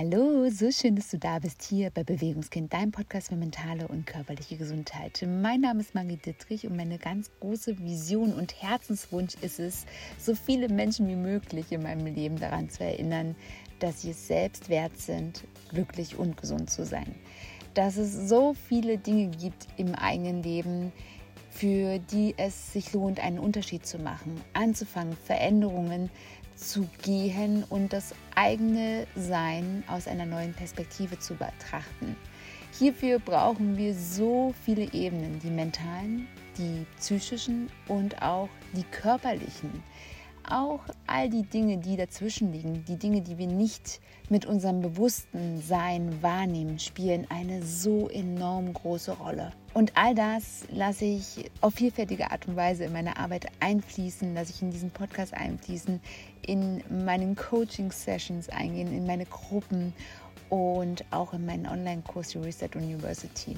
Hallo, so schön, dass du da bist hier bei Bewegungskind, dein Podcast für mentale und körperliche Gesundheit. Mein Name ist Maggie Dittrich und meine ganz große Vision und Herzenswunsch ist es, so viele Menschen wie möglich in meinem Leben daran zu erinnern, dass sie es selbst wert sind, glücklich und gesund zu sein. Dass es so viele Dinge gibt im eigenen Leben, für die es sich lohnt, einen Unterschied zu machen, anzufangen, Veränderungen zu gehen und das eigene Sein aus einer neuen Perspektive zu betrachten. Hierfür brauchen wir so viele Ebenen, die mentalen, die psychischen und auch die körperlichen auch all die Dinge, die dazwischen liegen, die Dinge, die wir nicht mit unserem bewussten Sein wahrnehmen, spielen eine so enorm große Rolle. Und all das lasse ich auf vielfältige Art und Weise in meine Arbeit einfließen, lasse ich in diesen Podcast einfließen, in meinen Coaching-Sessions eingehen, in meine Gruppen und auch in meinen Online-Kurs Reset University.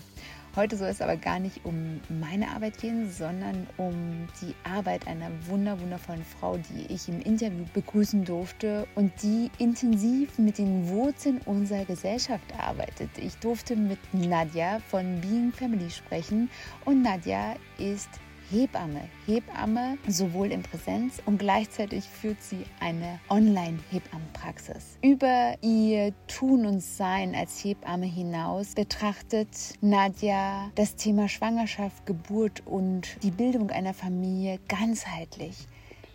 Heute soll es aber gar nicht um meine Arbeit gehen, sondern um die Arbeit einer wunder wundervollen Frau, die ich im Interview begrüßen durfte und die intensiv mit den Wurzeln unserer Gesellschaft arbeitet. Ich durfte mit Nadja von Being Family sprechen und Nadja ist Hebamme. Hebamme sowohl in Präsenz und gleichzeitig führt sie eine Online-Hebammenpraxis. Über ihr Tun und Sein als Hebamme hinaus betrachtet Nadja das Thema Schwangerschaft, Geburt und die Bildung einer Familie ganzheitlich.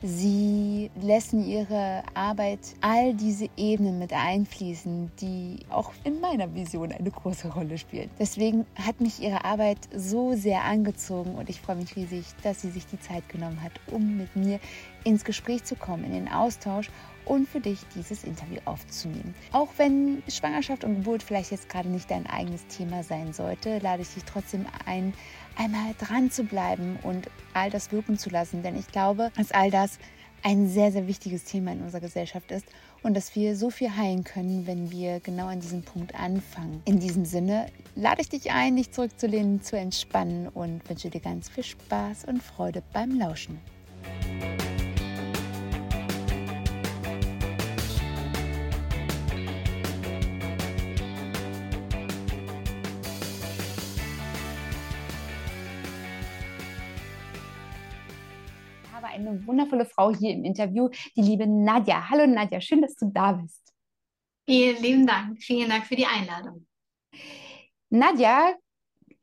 Sie lassen ihre Arbeit all diese Ebenen mit einfließen, die auch in meiner Vision eine große Rolle spielen. Deswegen hat mich ihre Arbeit so sehr angezogen und ich freue mich riesig, dass sie sich die Zeit genommen hat, um mit mir ins Gespräch zu kommen, in den Austausch und für dich dieses Interview aufzunehmen. Auch wenn Schwangerschaft und Geburt vielleicht jetzt gerade nicht dein eigenes Thema sein sollte, lade ich dich trotzdem ein, einmal dran zu bleiben und all das wirken zu lassen. Denn ich glaube, dass all das ein sehr, sehr wichtiges Thema in unserer Gesellschaft ist und dass wir so viel heilen können, wenn wir genau an diesem Punkt anfangen. In diesem Sinne lade ich dich ein, dich zurückzulehnen, zu entspannen und wünsche dir ganz viel Spaß und Freude beim Lauschen. Eine wundervolle Frau hier im Interview, die liebe Nadja. Hallo Nadja, schön, dass du da bist. Vielen lieben Dank. Vielen Dank für die Einladung. Nadja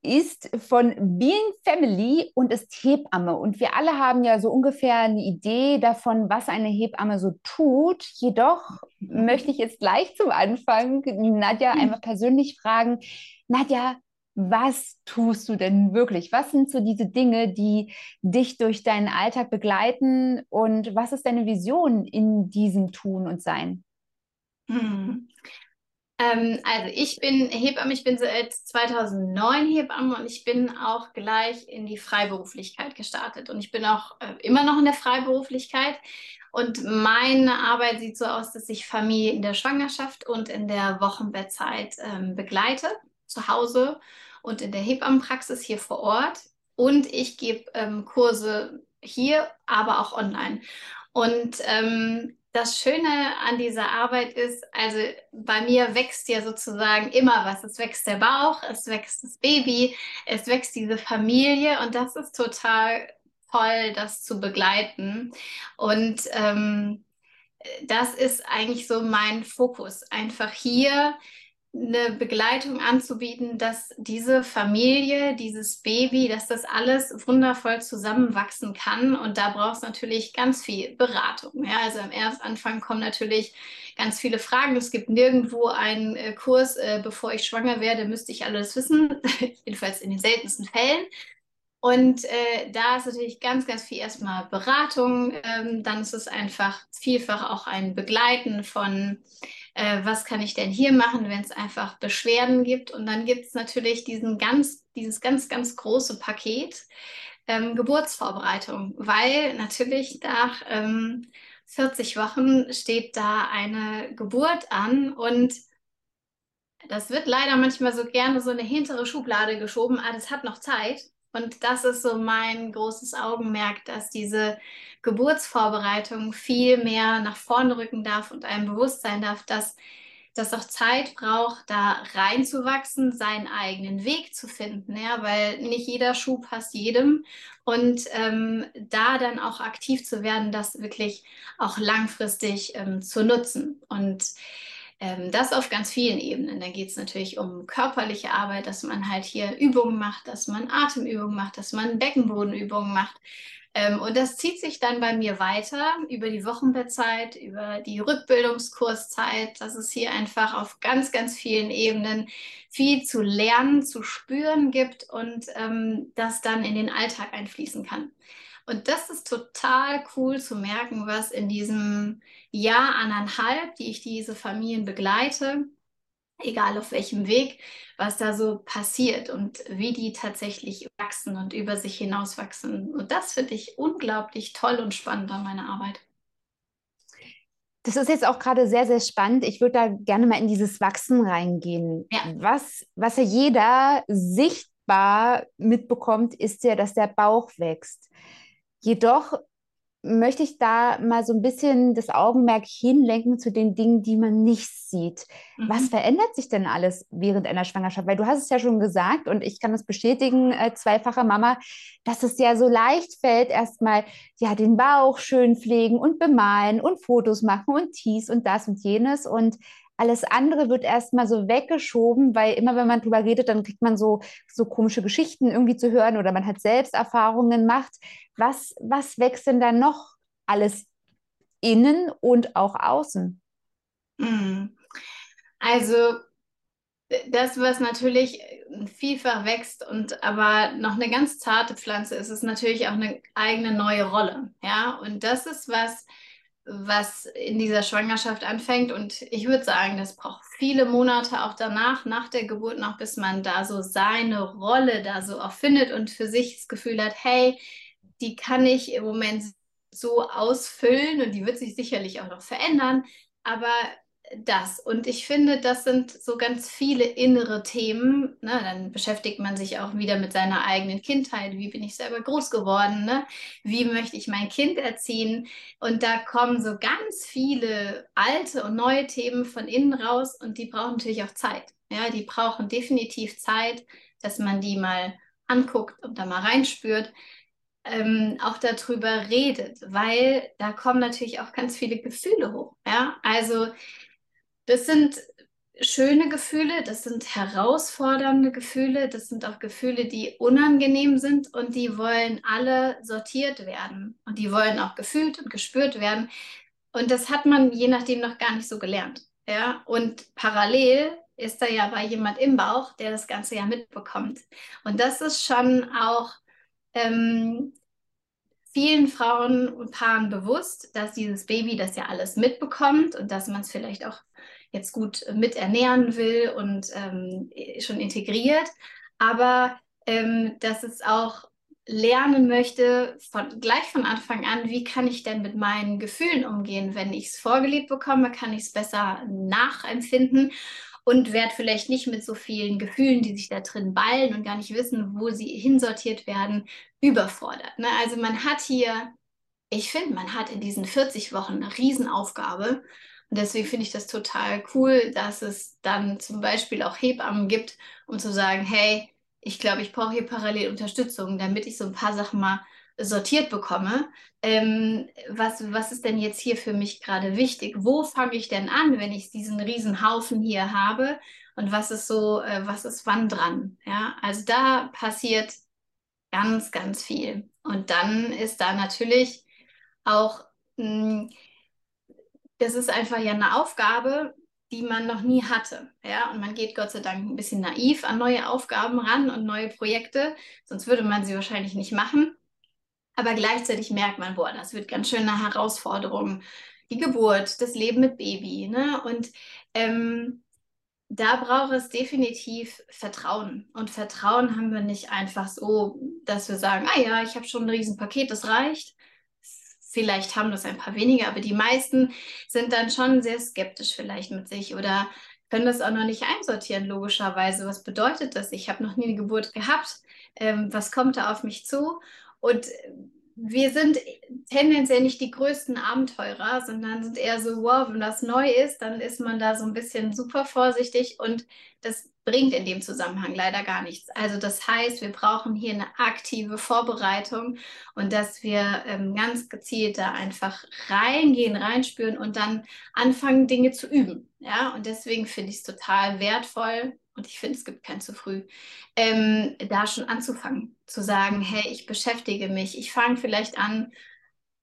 ist von Being Family und ist Hebamme. Und wir alle haben ja so ungefähr eine Idee davon, was eine Hebamme so tut. Jedoch möchte ich jetzt gleich zum Anfang Nadja einmal persönlich fragen. Nadja, was tust du denn wirklich? Was sind so diese Dinge, die dich durch deinen Alltag begleiten und was ist deine Vision in diesem Tun und Sein? Hm. Ähm, also ich bin Hebamme, ich bin seit 2009 Hebamme und ich bin auch gleich in die Freiberuflichkeit gestartet und ich bin auch äh, immer noch in der Freiberuflichkeit und meine Arbeit sieht so aus, dass ich Familie in der Schwangerschaft und in der Wochenbettzeit ähm, begleite zu Hause und in der Hebammenpraxis hier vor Ort. Und ich gebe ähm, Kurse hier, aber auch online. Und ähm, das Schöne an dieser Arbeit ist, also bei mir wächst ja sozusagen immer was. Es wächst der Bauch, es wächst das Baby, es wächst diese Familie und das ist total toll, das zu begleiten. Und ähm, das ist eigentlich so mein Fokus, einfach hier eine Begleitung anzubieten, dass diese Familie, dieses Baby, dass das alles wundervoll zusammenwachsen kann. Und da braucht es natürlich ganz viel Beratung. Ja, also am Erstanfang kommen natürlich ganz viele Fragen. Es gibt nirgendwo einen äh, Kurs, äh, bevor ich schwanger werde, müsste ich alles wissen, jedenfalls in den seltensten Fällen. Und äh, da ist natürlich ganz, ganz viel erstmal Beratung. Ähm, dann ist es einfach vielfach auch ein Begleiten von äh, was kann ich denn hier machen, wenn es einfach Beschwerden gibt. Und dann gibt es natürlich diesen ganz, dieses ganz, ganz große Paket ähm, Geburtsvorbereitung, weil natürlich nach ähm, 40 Wochen steht da eine Geburt an und das wird leider manchmal so gerne so eine hintere Schublade geschoben, ah, das hat noch Zeit. Und das ist so mein großes Augenmerk, dass diese Geburtsvorbereitung viel mehr nach vorne rücken darf und einem bewusst sein darf, dass das auch Zeit braucht, da reinzuwachsen, seinen eigenen Weg zu finden, ja, weil nicht jeder Schuh passt jedem. Und ähm, da dann auch aktiv zu werden, das wirklich auch langfristig ähm, zu nutzen. Und das auf ganz vielen Ebenen. Da geht es natürlich um körperliche Arbeit, dass man halt hier Übungen macht, dass man Atemübungen macht, dass man Beckenbodenübungen macht, ähm, und das zieht sich dann bei mir weiter über die Wochenbettzeit, über die Rückbildungskurszeit, dass es hier einfach auf ganz, ganz vielen Ebenen viel zu lernen, zu spüren gibt und ähm, das dann in den Alltag einfließen kann. Und das ist total cool zu merken, was in diesem Jahr, anderthalb, die ich diese Familien begleite, egal auf welchem Weg, was da so passiert und wie die tatsächlich wachsen und über sich hinaus wachsen. Und das finde ich unglaublich toll und spannend an meiner Arbeit. Das ist jetzt auch gerade sehr, sehr spannend. Ich würde da gerne mal in dieses Wachsen reingehen. Ja. Was, was ja jeder sichtbar mitbekommt, ist ja, dass der Bauch wächst. Jedoch möchte ich da mal so ein bisschen das Augenmerk hinlenken zu den Dingen, die man nicht sieht. Mhm. Was verändert sich denn alles während einer Schwangerschaft? Weil du hast es ja schon gesagt und ich kann das bestätigen, äh, zweifache Mama, dass es ja so leicht fällt, erstmal ja den Bauch schön pflegen und bemalen und Fotos machen und dies und das und jenes und alles andere wird erstmal so weggeschoben, weil immer wenn man drüber redet, dann kriegt man so, so komische Geschichten irgendwie zu hören oder man hat selbst Erfahrungen gemacht. Was, was wächst denn da noch alles innen und auch außen? Hm. Also das, was natürlich vielfach wächst und aber noch eine ganz zarte Pflanze ist, ist natürlich auch eine eigene neue Rolle. Ja, und das ist was, was in dieser Schwangerschaft anfängt. Und ich würde sagen, das braucht viele Monate auch danach, nach der Geburt noch, bis man da so seine Rolle da so auch findet und für sich das Gefühl hat, hey, die kann ich im Moment so ausfüllen und die wird sich sicherlich auch noch verändern. Aber das. Und ich finde, das sind so ganz viele innere Themen. Ne? Dann beschäftigt man sich auch wieder mit seiner eigenen Kindheit. Wie bin ich selber groß geworden? Ne? Wie möchte ich mein Kind erziehen? Und da kommen so ganz viele alte und neue Themen von innen raus und die brauchen natürlich auch Zeit. Ja, die brauchen definitiv Zeit, dass man die mal anguckt und da mal reinspürt. Ähm, auch darüber redet, weil da kommen natürlich auch ganz viele Gefühle hoch. Ja, also das sind schöne Gefühle, das sind herausfordernde Gefühle, das sind auch Gefühle, die unangenehm sind und die wollen alle sortiert werden und die wollen auch gefühlt und gespürt werden. Und das hat man je nachdem noch gar nicht so gelernt. Ja? Und parallel ist da ja bei jemand im Bauch, der das Ganze ja mitbekommt. Und das ist schon auch ähm, vielen Frauen und Paaren bewusst, dass dieses Baby das ja alles mitbekommt und dass man es vielleicht auch jetzt gut mit ernähren will und ähm, schon integriert, aber ähm, dass es auch lernen möchte, von, gleich von Anfang an, wie kann ich denn mit meinen Gefühlen umgehen? Wenn ich es vorgelebt bekomme, kann ich es besser nachempfinden und werde vielleicht nicht mit so vielen Gefühlen, die sich da drin ballen und gar nicht wissen, wo sie hinsortiert werden, überfordert. Ne? Also man hat hier, ich finde, man hat in diesen 40 Wochen eine Riesenaufgabe und deswegen finde ich das total cool, dass es dann zum Beispiel auch Hebammen gibt, um zu sagen, hey, ich glaube, ich brauche hier parallel Unterstützung, damit ich so ein paar Sachen mal sortiert bekomme. Ähm, was, was ist denn jetzt hier für mich gerade wichtig? Wo fange ich denn an, wenn ich diesen riesen Haufen hier habe? Und was ist so, äh, was ist wann dran? Ja, also da passiert ganz, ganz viel. Und dann ist da natürlich auch hm, das ist einfach ja eine Aufgabe, die man noch nie hatte. Ja? Und man geht Gott sei Dank ein bisschen naiv an neue Aufgaben ran und neue Projekte, sonst würde man sie wahrscheinlich nicht machen. Aber gleichzeitig merkt man, boah, das wird ganz schön eine Herausforderung. Die Geburt, das Leben mit Baby. Ne? Und ähm, da braucht es definitiv Vertrauen. Und Vertrauen haben wir nicht einfach so, dass wir sagen, ah ja, ich habe schon ein Riesenpaket, das reicht, Vielleicht haben das ein paar weniger, aber die meisten sind dann schon sehr skeptisch vielleicht mit sich oder können das auch noch nicht einsortieren, logischerweise. Was bedeutet das? Ich habe noch nie eine Geburt gehabt. Ähm, was kommt da auf mich zu? Und wir sind tendenziell nicht die größten Abenteurer, sondern sind eher so, wow, wenn das neu ist, dann ist man da so ein bisschen super vorsichtig und das bringt in dem Zusammenhang leider gar nichts. Also das heißt, wir brauchen hier eine aktive Vorbereitung und dass wir ähm, ganz gezielt da einfach reingehen, reinspüren und dann anfangen, Dinge zu üben. Ja, und deswegen finde ich es total wertvoll, und ich finde, es gibt kein zu früh, ähm, da schon anzufangen, zu sagen, hey, ich beschäftige mich, ich fange vielleicht an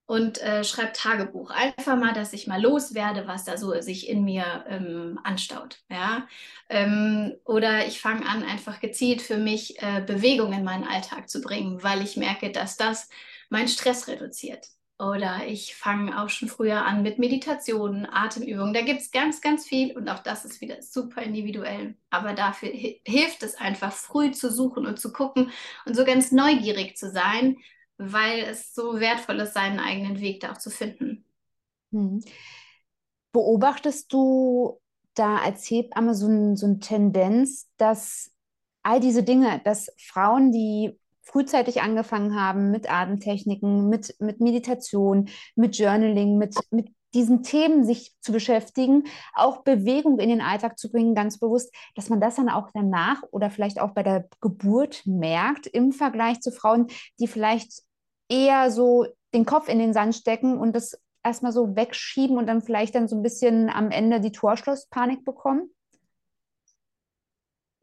und äh, schreibe Tagebuch. Einfach mal, dass ich mal loswerde, was da so sich in mir ähm, anstaut. Ja? Ähm, oder ich fange an, einfach gezielt für mich äh, Bewegung in meinen Alltag zu bringen, weil ich merke, dass das meinen Stress reduziert. Oder ich fange auch schon früher an mit Meditationen, Atemübungen. Da gibt es ganz, ganz viel und auch das ist wieder super individuell. Aber dafür hilft es einfach, früh zu suchen und zu gucken und so ganz neugierig zu sein, weil es so wertvoll ist, seinen eigenen Weg da auch zu finden. Hm. Beobachtest du da als Hebamme so, ein, so eine Tendenz, dass all diese Dinge, dass Frauen, die frühzeitig angefangen haben mit Atemtechniken, mit, mit Meditation, mit Journaling, mit, mit diesen Themen sich zu beschäftigen, auch Bewegung in den Alltag zu bringen, ganz bewusst, dass man das dann auch danach oder vielleicht auch bei der Geburt merkt im Vergleich zu Frauen, die vielleicht eher so den Kopf in den Sand stecken und das erstmal so wegschieben und dann vielleicht dann so ein bisschen am Ende die Torschlusspanik bekommen?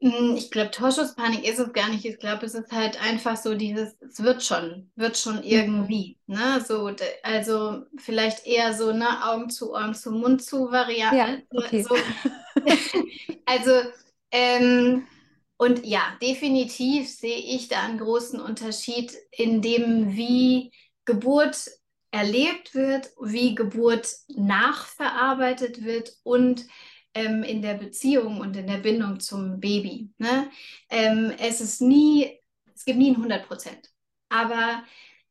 Hm, ich glaube, Torschusspanik ist es gar nicht. Ich glaube, es ist halt einfach so dieses, es wird schon, wird schon mhm. irgendwie. Ne? So, also vielleicht eher so, ne, Augen zu, Ohren zu, Mund zu Variante. Ja, okay. So. also, ähm, und ja, definitiv sehe ich da einen großen Unterschied in dem, wie Geburt erlebt wird, wie Geburt nachverarbeitet wird und ähm, in der Beziehung und in der Bindung zum Baby. Ne? Ähm, es ist nie, es gibt nie ein 100 Prozent. Aber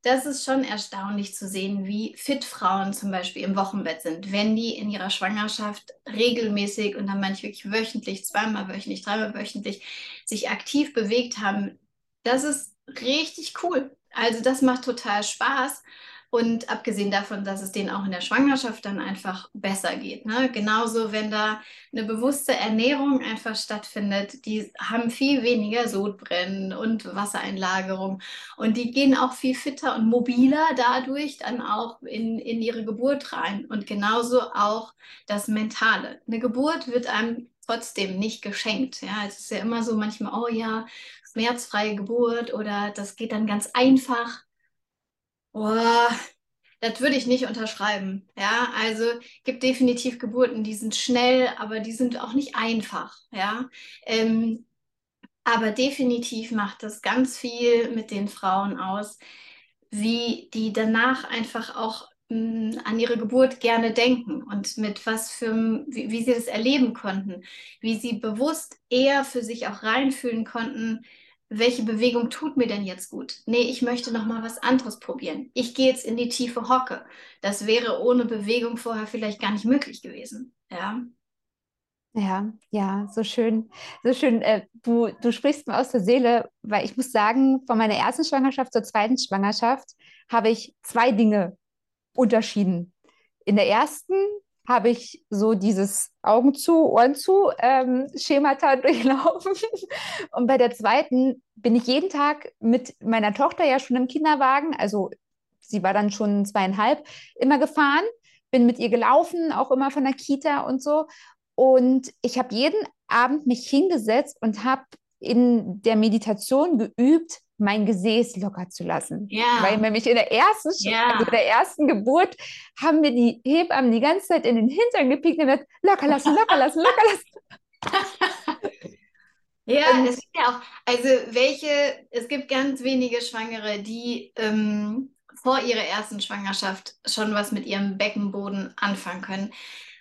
das ist schon erstaunlich zu sehen, wie fit Frauen zum Beispiel im Wochenbett sind, wenn die in ihrer Schwangerschaft regelmäßig und dann manchmal wirklich wöchentlich, zweimal wöchentlich, dreimal wöchentlich sich aktiv bewegt haben. Das ist richtig cool. Also das macht total Spaß. Und abgesehen davon, dass es denen auch in der Schwangerschaft dann einfach besser geht. Ne? Genauso, wenn da eine bewusste Ernährung einfach stattfindet, die haben viel weniger Sodbrennen und Wassereinlagerung. Und die gehen auch viel fitter und mobiler dadurch dann auch in, in ihre Geburt rein. Und genauso auch das Mentale. Eine Geburt wird einem trotzdem nicht geschenkt. Ja, es ist ja immer so manchmal, oh ja, schmerzfreie Geburt oder das geht dann ganz einfach. Boah, das würde ich nicht unterschreiben. Ja, also gibt definitiv Geburten, die sind schnell, aber die sind auch nicht einfach. Ja, ähm, aber definitiv macht das ganz viel mit den Frauen aus, wie die danach einfach auch mh, hm, an ihre Geburt gerne denken und mit was für, wie, wie sie das erleben konnten, wie sie bewusst eher für sich auch reinfühlen konnten, welche Bewegung tut mir denn jetzt gut? Nee, ich möchte noch mal was anderes probieren. Ich gehe jetzt in die tiefe Hocke. Das wäre ohne Bewegung vorher vielleicht gar nicht möglich gewesen. Ja. Ja, ja, so schön, so schön. Äh, du, du sprichst mir aus der Seele, weil ich muss sagen, von meiner ersten Schwangerschaft zur zweiten Schwangerschaft habe ich zwei Dinge unterschieden. In der ersten habe ich so dieses Augen zu, Ohren zu ähm, Schemata durchlaufen. Und bei der zweiten bin ich jeden Tag mit meiner Tochter ja schon im Kinderwagen, also sie war dann schon zweieinhalb, immer gefahren, bin mit ihr gelaufen, auch immer von der Kita und so. Und ich habe jeden Abend mich hingesetzt und habe in der Meditation geübt, mein Gesäß locker zu lassen. Ja. Weil nämlich in der ersten, ja. also der ersten Geburt haben wir die Hebammen die ganze Zeit in den Hintern gepickt und gesagt, locker lassen, locker lassen, locker lassen. ja, und, es gibt ja auch, also welche, es gibt ganz wenige Schwangere, die ähm, vor ihrer ersten Schwangerschaft schon was mit ihrem Beckenboden anfangen können.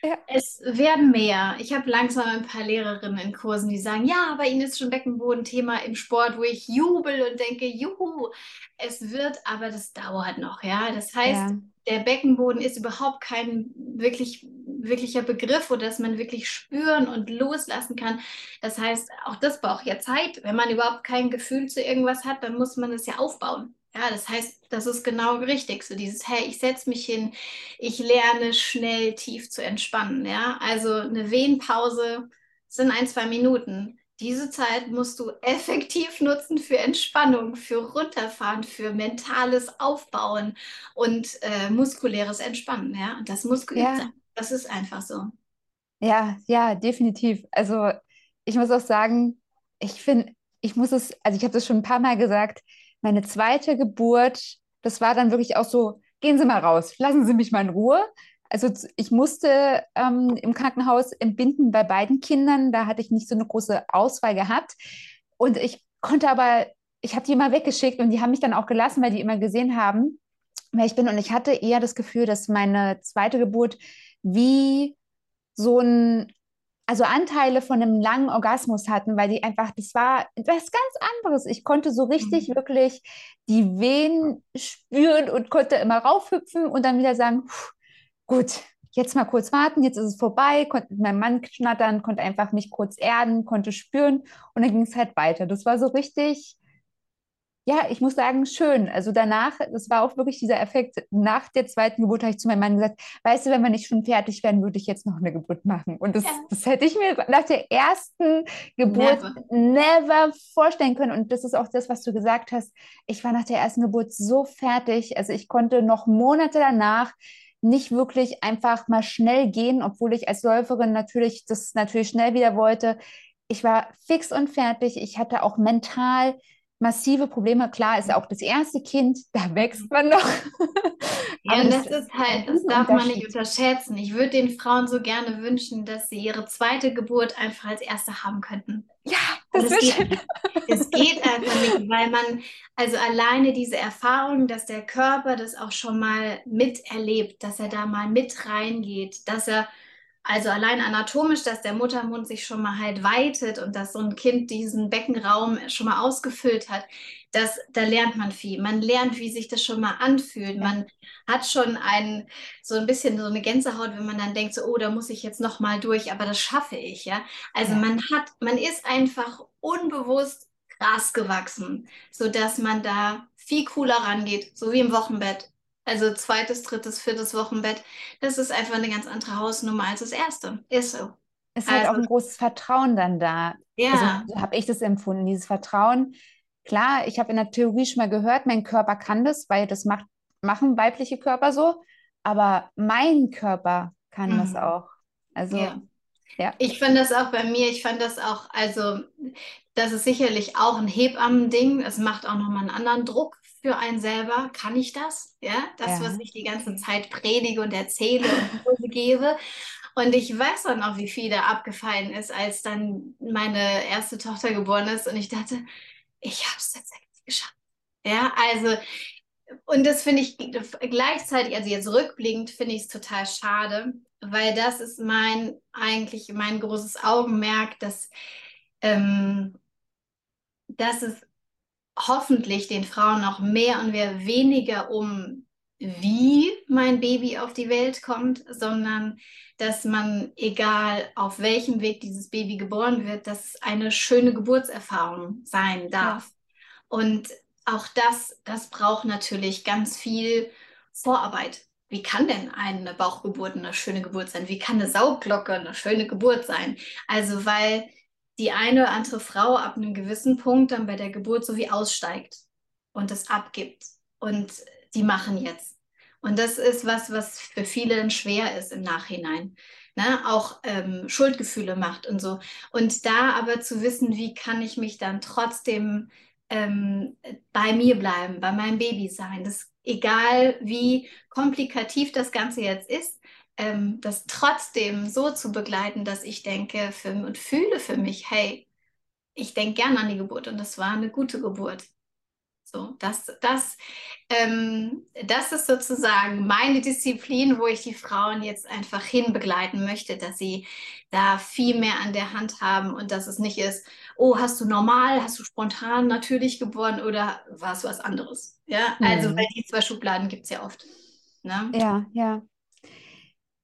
Ja. Es werden mehr. Ich habe langsam ein paar Lehrerinnen in Kursen, die sagen, ja, bei Ihnen ist schon Beckenboden Thema im Sport, wo ich jubel und denke, juhu, es wird, aber das dauert noch, ja. Das heißt, ja. der Beckenboden ist überhaupt kein wirklich wirklicher Begriff, wo das man wirklich spüren und loslassen kann. Das heißt, auch das braucht ja Zeit. Wenn man überhaupt kein Gefühl zu irgendwas hat, dann muss man das ja aufbauen. Ja, das heißt, das ist genau richtig. So dieses, hey, ich setze mich hin, ich lerne schnell tief zu entspannen. Ja, also eine Wehenpause sind ein, zwei Minuten. Diese Zeit musst du effektiv nutzen für Entspannung, für Runterfahren, für mentales Aufbauen und äh, muskuläres Entspannen. Ja, und das muss geübt ja. sein. Das ist einfach so. Ja, ja, definitiv. Also ich muss auch sagen, ich finde, ich muss es, also ich habe das schon ein paar Mal gesagt, meine zweite Geburt, das war dann wirklich auch so, gehen Sie mal raus, lassen Sie mich mal in Ruhe. Also ich musste ähm, im Krankenhaus entbinden bei beiden Kindern, da hatte ich nicht so eine große Auswahl gehabt. Und ich konnte aber, ich habe die immer weggeschickt und die haben mich dann auch gelassen, weil die immer gesehen haben, wer ich bin. Und ich hatte eher das Gefühl, dass meine zweite Geburt wie so ein also Anteile von einem langen Orgasmus hatten, weil die einfach, das war etwas ganz anderes. Ich konnte so richtig mhm. wirklich die Wehen spüren und konnte immer raufhüpfen und dann wieder sagen, gut, jetzt mal kurz warten, jetzt ist es vorbei, konnte mit meinem Mann schnattern, konnte einfach mich kurz erden, konnte spüren und dann ging es halt weiter. Das war so richtig ja, ich muss sagen, schön. Also danach, das war auch wirklich dieser Effekt. Nach der zweiten Geburt habe ich zu meinem Mann gesagt, weißt du, wenn wir nicht schon fertig wären, würde ich jetzt noch eine Geburt machen. Und das, ja. das hätte ich mir nach der ersten Geburt never. never. vorstellen können. Und das ist auch das, was du gesagt hast. Ich war nach der ersten Geburt so fertig. Also ich konnte noch Monate danach nicht wirklich einfach mal schnell gehen, obwohl ich als Läuferin natürlich das natürlich schnell wieder wollte. Ich war fix und fertig. Ich hatte auch mental massive Probleme. Klar ist auch das erste Kind, da wächst man noch. ja, und das, ist halt, das darf man nicht unterschätzen. Ich würde den Frauen so gerne wünschen, dass sie ihre zweite Geburt einfach als erste haben könnten. Ja, das, das geht, es geht einfach nicht, weil man, also alleine diese Erfahrung, dass der Körper das auch schon mal miterlebt, dass er da mal mit reingeht, dass er also allein anatomisch, dass der Muttermund sich schon mal halt weitet und dass so ein Kind diesen Beckenraum schon mal ausgefüllt hat, das, da lernt man viel. Man lernt, wie sich das schon mal anfühlt. Man hat schon ein, so ein bisschen so eine Gänsehaut, wenn man dann denkt, so, oh, da muss ich jetzt noch mal durch, aber das schaffe ich, ja. Also ja. man hat, man ist einfach unbewusst krass gewachsen, sodass man da viel cooler rangeht, so wie im Wochenbett. Also zweites, drittes, viertes Wochenbett, das ist einfach eine ganz andere Hausnummer als das erste. Ist so. Es ist also, halt auch ein großes Vertrauen dann da. Ja. Also, so habe ich das empfunden, dieses Vertrauen. Klar, ich habe in der Theorie schon mal gehört, mein Körper kann das, weil das macht, machen weibliche Körper so. Aber mein Körper kann mhm. das auch. Also, ja. ja. Ich fand das auch bei mir, ich fand das auch, also, das ist sicherlich auch ein Hebammen-Ding. Es macht auch nochmal einen anderen Druck für einen selber, kann ich das? Ja, das, ja. was ich die ganze Zeit predige und erzähle und Kurse gebe. Und ich weiß dann auch, wie viel da abgefallen ist, als dann meine erste Tochter geboren ist. Und ich dachte, ich habe es tatsächlich geschafft. Ja, also, und das finde ich gleichzeitig, also jetzt rückblickend, finde ich es total schade, weil das ist mein, eigentlich mein großes Augenmerk, dass, ähm, dass es hoffentlich den Frauen noch mehr und mehr weniger um, wie mein Baby auf die Welt kommt, sondern dass man, egal auf welchem Weg dieses Baby geboren wird, dass es eine schöne Geburtserfahrung sein darf. Und auch das, das braucht natürlich ganz viel Vorarbeit. Wie kann denn eine Bauchgeburt eine schöne Geburt sein? Wie kann eine Saugglocke eine schöne Geburt sein? Also, weil die eine oder andere Frau ab einem gewissen Punkt dann bei der Geburt so wie aussteigt und es abgibt. Und die machen jetzt. Und das ist was, was für viele schwer ist im Nachhinein. Ne? Auch ähm, Schuldgefühle macht und so. Und da aber zu wissen, wie kann ich mich dann trotzdem ähm, bei mir bleiben, bei meinem Baby sein. Das egal wie komplikativ das Ganze jetzt ist, ähm, das trotzdem so zu begleiten, dass ich denke für, und fühle für mich, hey, ich denke gern an die Geburt und das war eine gute Geburt. So, das, das, ähm, das ist sozusagen meine Disziplin, wo ich die Frauen jetzt einfach hinbegleiten möchte, dass sie da viel mehr an der Hand haben und dass es nicht ist, oh, hast du normal, hast du spontan natürlich geboren oder war es was anderes? Ja, also, mhm. weil die zwei Schubladen gibt es ja oft. Ne? Ja, ja.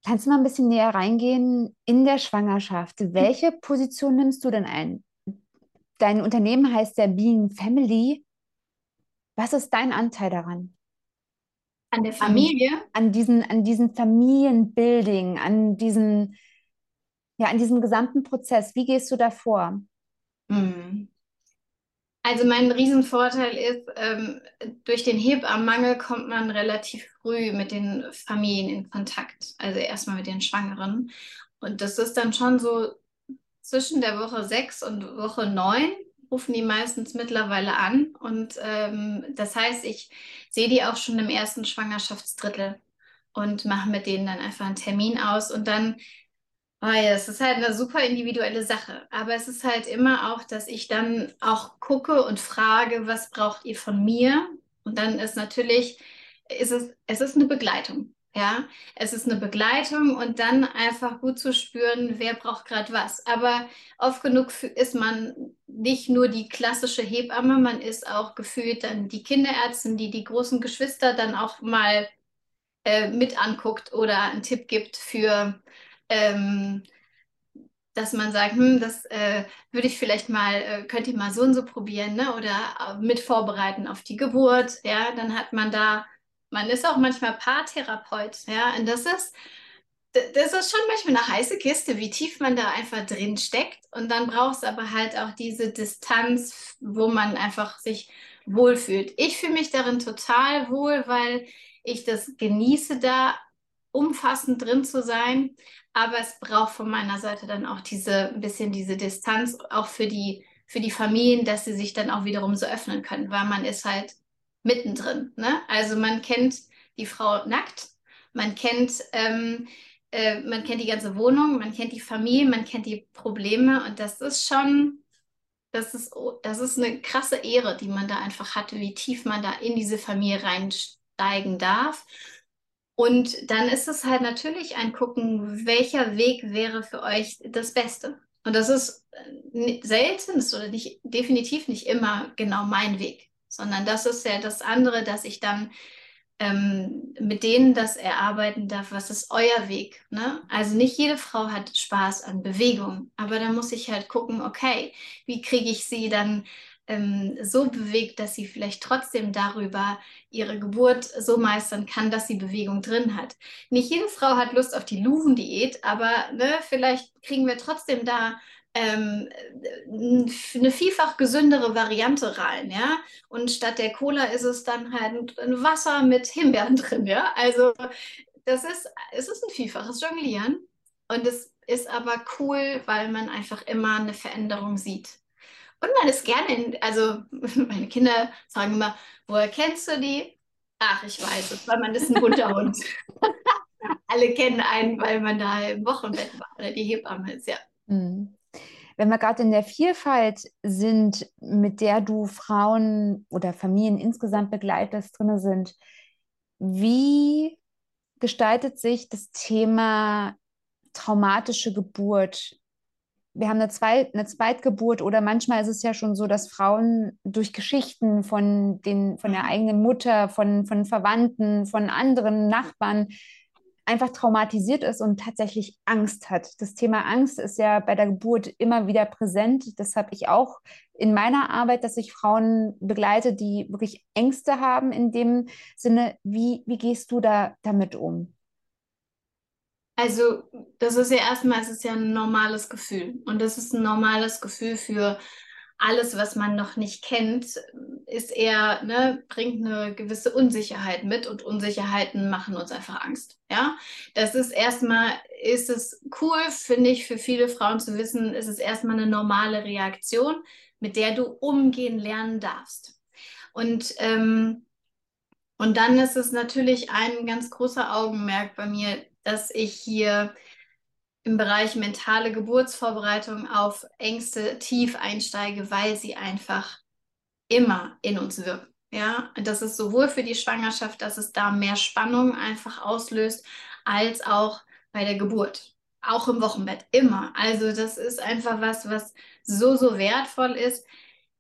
Kannst du mal ein bisschen näher reingehen in der Schwangerschaft? Welche Position nimmst du denn ein? Dein Unternehmen heißt ja Being Family. Was ist dein Anteil daran? An der Familie? An, an diesen, an diesen Familienbuilding, an diesen, ja, an diesem gesamten Prozess. Wie gehst du da vor? Hm. Also mein Riesenvorteil ist, ähm, durch den Hebammenmangel kommt man relativ früh mit den Familien in Kontakt. Also erstmal mit den Schwangeren. Und das ist dann schon so zwischen der Woche 6 und Woche 9 rufen die meistens mittlerweile an. Und ähm, das heißt, ich sehe die auch schon im ersten Schwangerschaftsdrittel und mache mit denen dann einfach einen Termin aus. Und dann Oh ja, es ist halt eine super individuelle Sache. Aber es ist halt immer auch, dass ich dann auch gucke und frage, was braucht ihr von mir? Und dann ist natürlich, ist es, es ist eine Begleitung. Ja, es ist eine Begleitung und dann einfach gut zu spüren, wer braucht gerade was. Aber oft genug ist man nicht nur die klassische Hebamme, man ist auch gefühlt dann die Kinderärztin, die die großen Geschwister dann auch mal äh, mit anguckt oder einen Tipp gibt für ähm, dass man sagt, hm, das äh, würde ich vielleicht mal, äh, könnt ihr mal so und so probieren, ne? Oder äh, mit vorbereiten auf die Geburt, ja, dann hat man da, man ist auch manchmal Paartherapeut, ja, und das ist, das ist schon manchmal eine heiße Kiste, wie tief man da einfach drin steckt. Und dann braucht es aber halt auch diese Distanz, wo man einfach sich wohlfühlt. Ich fühle mich darin total wohl, weil ich das genieße, da umfassend drin zu sein. Aber es braucht von meiner Seite dann auch diese ein bisschen diese Distanz, auch für die, für die Familien, dass sie sich dann auch wiederum so öffnen können, weil man ist halt mittendrin. Ne? Also man kennt die Frau nackt, man kennt, ähm, äh, man kennt die ganze Wohnung, man kennt die Familie, man kennt die Probleme und das ist schon, das ist, das ist eine krasse Ehre, die man da einfach hatte, wie tief man da in diese Familie reinsteigen darf. Und dann ist es halt natürlich ein Gucken, welcher Weg wäre für euch das Beste. Und das ist äh, selten oder nicht, definitiv nicht immer genau mein Weg, sondern das ist ja das andere, dass ich dann ähm, mit denen das erarbeiten darf, was ist euer Weg. Ne? Also nicht jede Frau hat Spaß an Bewegung, aber da muss ich halt gucken, okay, wie kriege ich sie dann ähm, so bewegt, dass sie vielleicht trotzdem darüber ihre Geburt so meistern kann, dass sie Bewegung drin hat. Nicht jede Frau hat Lust auf die Luven-Diät, aber ne, vielleicht kriegen wir trotzdem da ähm, eine vielfach gesündere Variante rein, ja. Und statt der Cola ist es dann halt ein Wasser mit Himbeeren drin, ja. Also das ist, es ist ein vielfaches Jonglieren und es ist aber cool, weil man einfach immer eine Veränderung sieht. Und man ist gerne in, also meine Kinder fragen immer, woher kennst du die? Ach, ich weiß es, weil man ist ein bunter Hund. Alle kennen einen, weil man da im Wochenbett war oder die Hebamme ist, ja. Mhm. Wenn wir gerade in der Vielfalt sind, mit der du Frauen oder Familien insgesamt begleitest, drin sind, wie gestaltet sich das Thema traumatische Geburt wir haben eine, Zweit, eine Zweitgeburt oder manchmal ist es ja schon so, dass Frauen durch Geschichten von, den, von der eigenen Mutter, von, von Verwandten, von anderen Nachbarn einfach traumatisiert ist und tatsächlich Angst hat. Das Thema Angst ist ja bei der Geburt immer wieder präsent. Das habe ich auch in meiner Arbeit, dass ich Frauen begleite, die wirklich Ängste haben in dem Sinne. Wie, wie gehst du da damit um? Also, das ist ja erstmal, es ist ja ein normales Gefühl. Und das ist ein normales Gefühl für alles, was man noch nicht kennt, ist eher, ne, bringt eine gewisse Unsicherheit mit und Unsicherheiten machen uns einfach Angst. Ja, das ist erstmal, ist es cool, finde ich, für viele Frauen zu wissen, ist es erstmal eine normale Reaktion, mit der du umgehen lernen darfst. Und, ähm, und dann ist es natürlich ein ganz großer Augenmerk bei mir, dass ich hier im Bereich mentale Geburtsvorbereitung auf Ängste tief einsteige, weil sie einfach immer in uns wirken. Ja, das ist sowohl für die Schwangerschaft, dass es da mehr Spannung einfach auslöst, als auch bei der Geburt. Auch im Wochenbett, immer. Also das ist einfach was, was so, so wertvoll ist,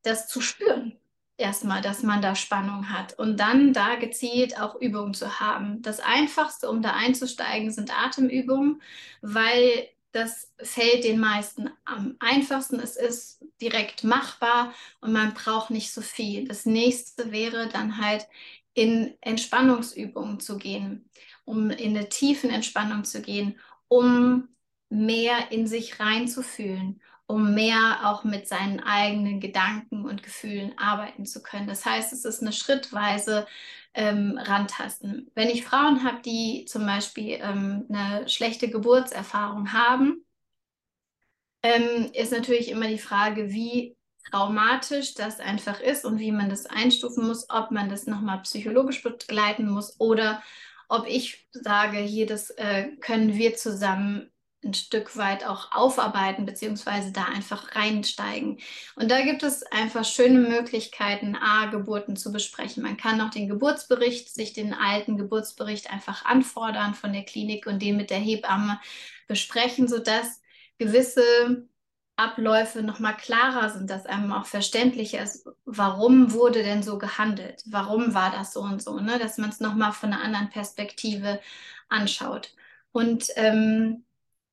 das zu spüren erstmal, dass man da Spannung hat und dann da gezielt auch Übungen zu haben. Das Einfachste, um da einzusteigen, sind Atemübungen, weil das fällt den meisten am einfachsten. Es ist direkt machbar und man braucht nicht so viel. Das nächste wäre dann halt in Entspannungsübungen zu gehen, um in eine tiefen Entspannung zu gehen, um mehr in sich reinzufühlen, um mehr auch mit seinen eigenen Gedanken und Gefühlen arbeiten zu können. Das heißt, es ist eine schrittweise ähm, Rantasten. Wenn ich Frauen habe, die zum Beispiel ähm, eine schlechte Geburtserfahrung haben, ähm, ist natürlich immer die Frage, wie traumatisch das einfach ist und wie man das einstufen muss, ob man das nochmal psychologisch begleiten muss oder ob ich sage, hier, das äh, können wir zusammen ein Stück weit auch aufarbeiten, beziehungsweise da einfach reinsteigen. Und da gibt es einfach schöne Möglichkeiten, A, Geburten zu besprechen. Man kann auch den Geburtsbericht, sich den alten Geburtsbericht einfach anfordern von der Klinik und den mit der Hebamme besprechen, sodass gewisse Abläufe nochmal klarer sind, dass einem auch verständlicher ist, warum wurde denn so gehandelt, warum war das so und so, ne? dass man es nochmal von einer anderen Perspektive anschaut. Und, ähm,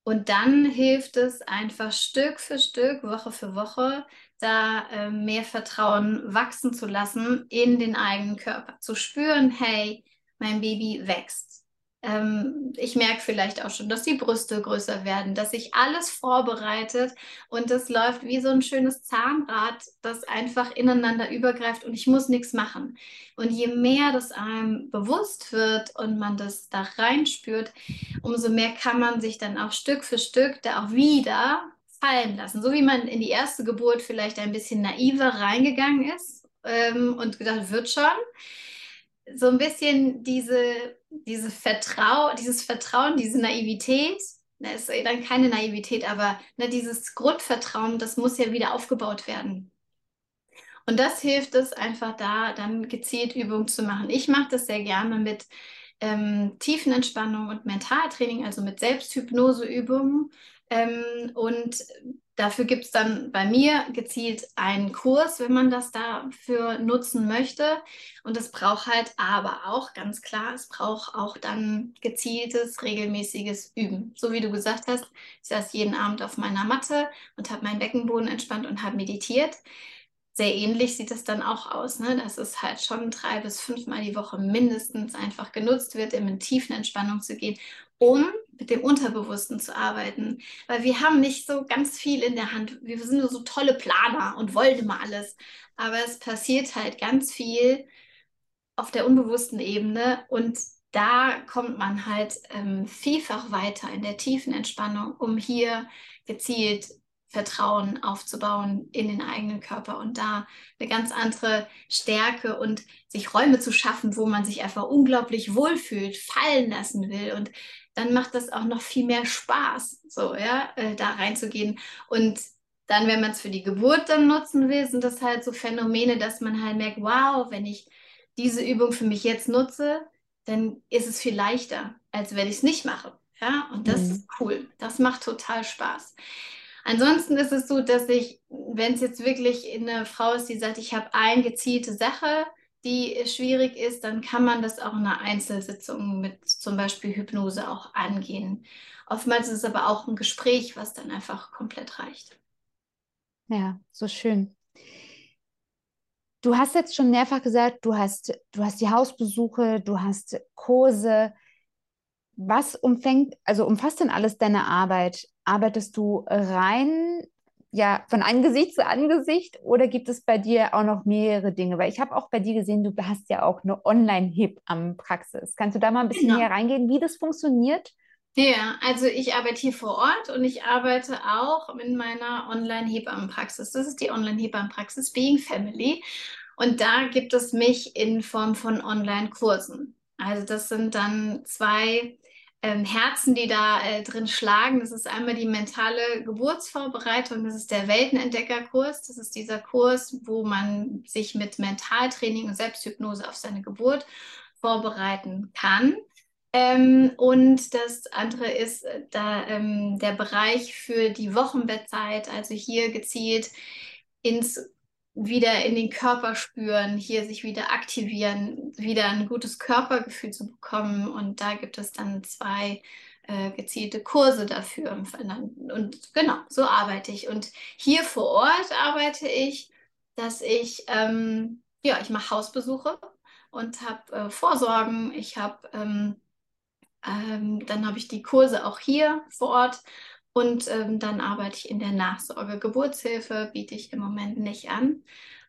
und dann hilft es einfach Stück für Stück, Woche für Woche, da äh, mehr Vertrauen wachsen zu lassen in den eigenen Körper, zu spüren, hey, mein Baby wächst ähm, ich merke vielleicht auch schon, dass die Brüste größer werden, dass sich alles vorbereitet und das läuft wie so ein schönes Zahnrad, das einfach ineinander übergreift und ich muss nichts machen. Und je mehr das einem bewusst wird und man das da reinspürt, umso mehr kann man sich dann auch Stück für Stück da auch wieder fallen lassen. So wie man in die erste Geburt vielleicht ein bisschen naiver reingegangen ist ähm, und gedacht, wird schon so ein bisschen diese, diese Vertrau dieses Vertrauen, diese Naivität, ne, ist dann keine Naivität, aber ne, dieses Grundvertrauen, das muss ja wieder aufgebaut werden. Und das hilft es einfach da, dann gezielt Übungen zu machen. Ich mache das sehr gerne mit ähm, Tiefenentspannung und Mentaltraining, also mit Selbsthypnoseübungen. Ähm, und Dafür gibt es dann bei mir gezielt einen Kurs, wenn man das dafür nutzen möchte. Und es braucht halt aber auch ganz klar, es braucht auch dann gezieltes, regelmäßiges Üben. So wie du gesagt hast, ich saß jeden Abend auf meiner Matte und habe meinen Beckenboden entspannt und habe meditiert. Sehr ähnlich sieht es dann auch aus, ne? dass es halt schon drei bis fünfmal die Woche mindestens einfach genutzt wird, um in tiefen Entspannung zu gehen um mit dem Unterbewussten zu arbeiten. Weil wir haben nicht so ganz viel in der Hand. Wir sind nur so tolle Planer und wollen immer alles. Aber es passiert halt ganz viel auf der unbewussten Ebene und da kommt man halt ähm, vielfach weiter in der tiefen Entspannung, um hier gezielt Vertrauen aufzubauen in den eigenen Körper und da eine ganz andere Stärke und sich Räume zu schaffen, wo man sich einfach unglaublich wohlfühlt, fallen lassen will und dann macht das auch noch viel mehr Spaß, so, ja, äh, da reinzugehen. Und dann, wenn man es für die Geburt dann nutzen will, sind das halt so Phänomene, dass man halt merkt, wow, wenn ich diese Übung für mich jetzt nutze, dann ist es viel leichter, als wenn ich es nicht mache. Ja, und das mhm. ist cool. Das macht total Spaß. Ansonsten ist es so, dass ich, wenn es jetzt wirklich eine Frau ist, die sagt, ich habe eine gezielte Sache, die schwierig ist, dann kann man das auch in einer Einzelsitzung mit zum Beispiel Hypnose auch angehen. Oftmals ist es aber auch ein Gespräch, was dann einfach komplett reicht. Ja, so schön. Du hast jetzt schon mehrfach gesagt, du hast, du hast die Hausbesuche, du hast Kurse. Was umfängt, also umfasst denn alles deine Arbeit? Arbeitest du rein ja, von Angesicht zu Angesicht oder gibt es bei dir auch noch mehrere Dinge? Weil ich habe auch bei dir gesehen, du hast ja auch eine Online-Hip-Am-Praxis. Kannst du da mal ein bisschen genau. näher reingehen, wie das funktioniert? Ja, also ich arbeite hier vor Ort und ich arbeite auch in meiner Online-Hebammenpraxis. Das ist die Online-Hebammenpraxis Being Family. Und da gibt es mich in Form von Online-Kursen. Also das sind dann zwei ähm, Herzen, die da äh, drin schlagen. Das ist einmal die mentale Geburtsvorbereitung, das ist der Weltenentdeckerkurs. Das ist dieser Kurs, wo man sich mit Mentaltraining und Selbsthypnose auf seine Geburt vorbereiten kann. Ähm, und das andere ist äh, da, ähm, der Bereich für die Wochenbettzeit, also hier gezielt ins wieder in den Körper spüren, hier sich wieder aktivieren, wieder ein gutes Körpergefühl zu bekommen. Und da gibt es dann zwei äh, gezielte Kurse dafür. Und genau, so arbeite ich. Und hier vor Ort arbeite ich, dass ich, ähm, ja, ich mache Hausbesuche und habe äh, Vorsorgen. Ich habe, ähm, ähm, dann habe ich die Kurse auch hier vor Ort. Und ähm, dann arbeite ich in der Nachsorge. Geburtshilfe biete ich im Moment nicht an.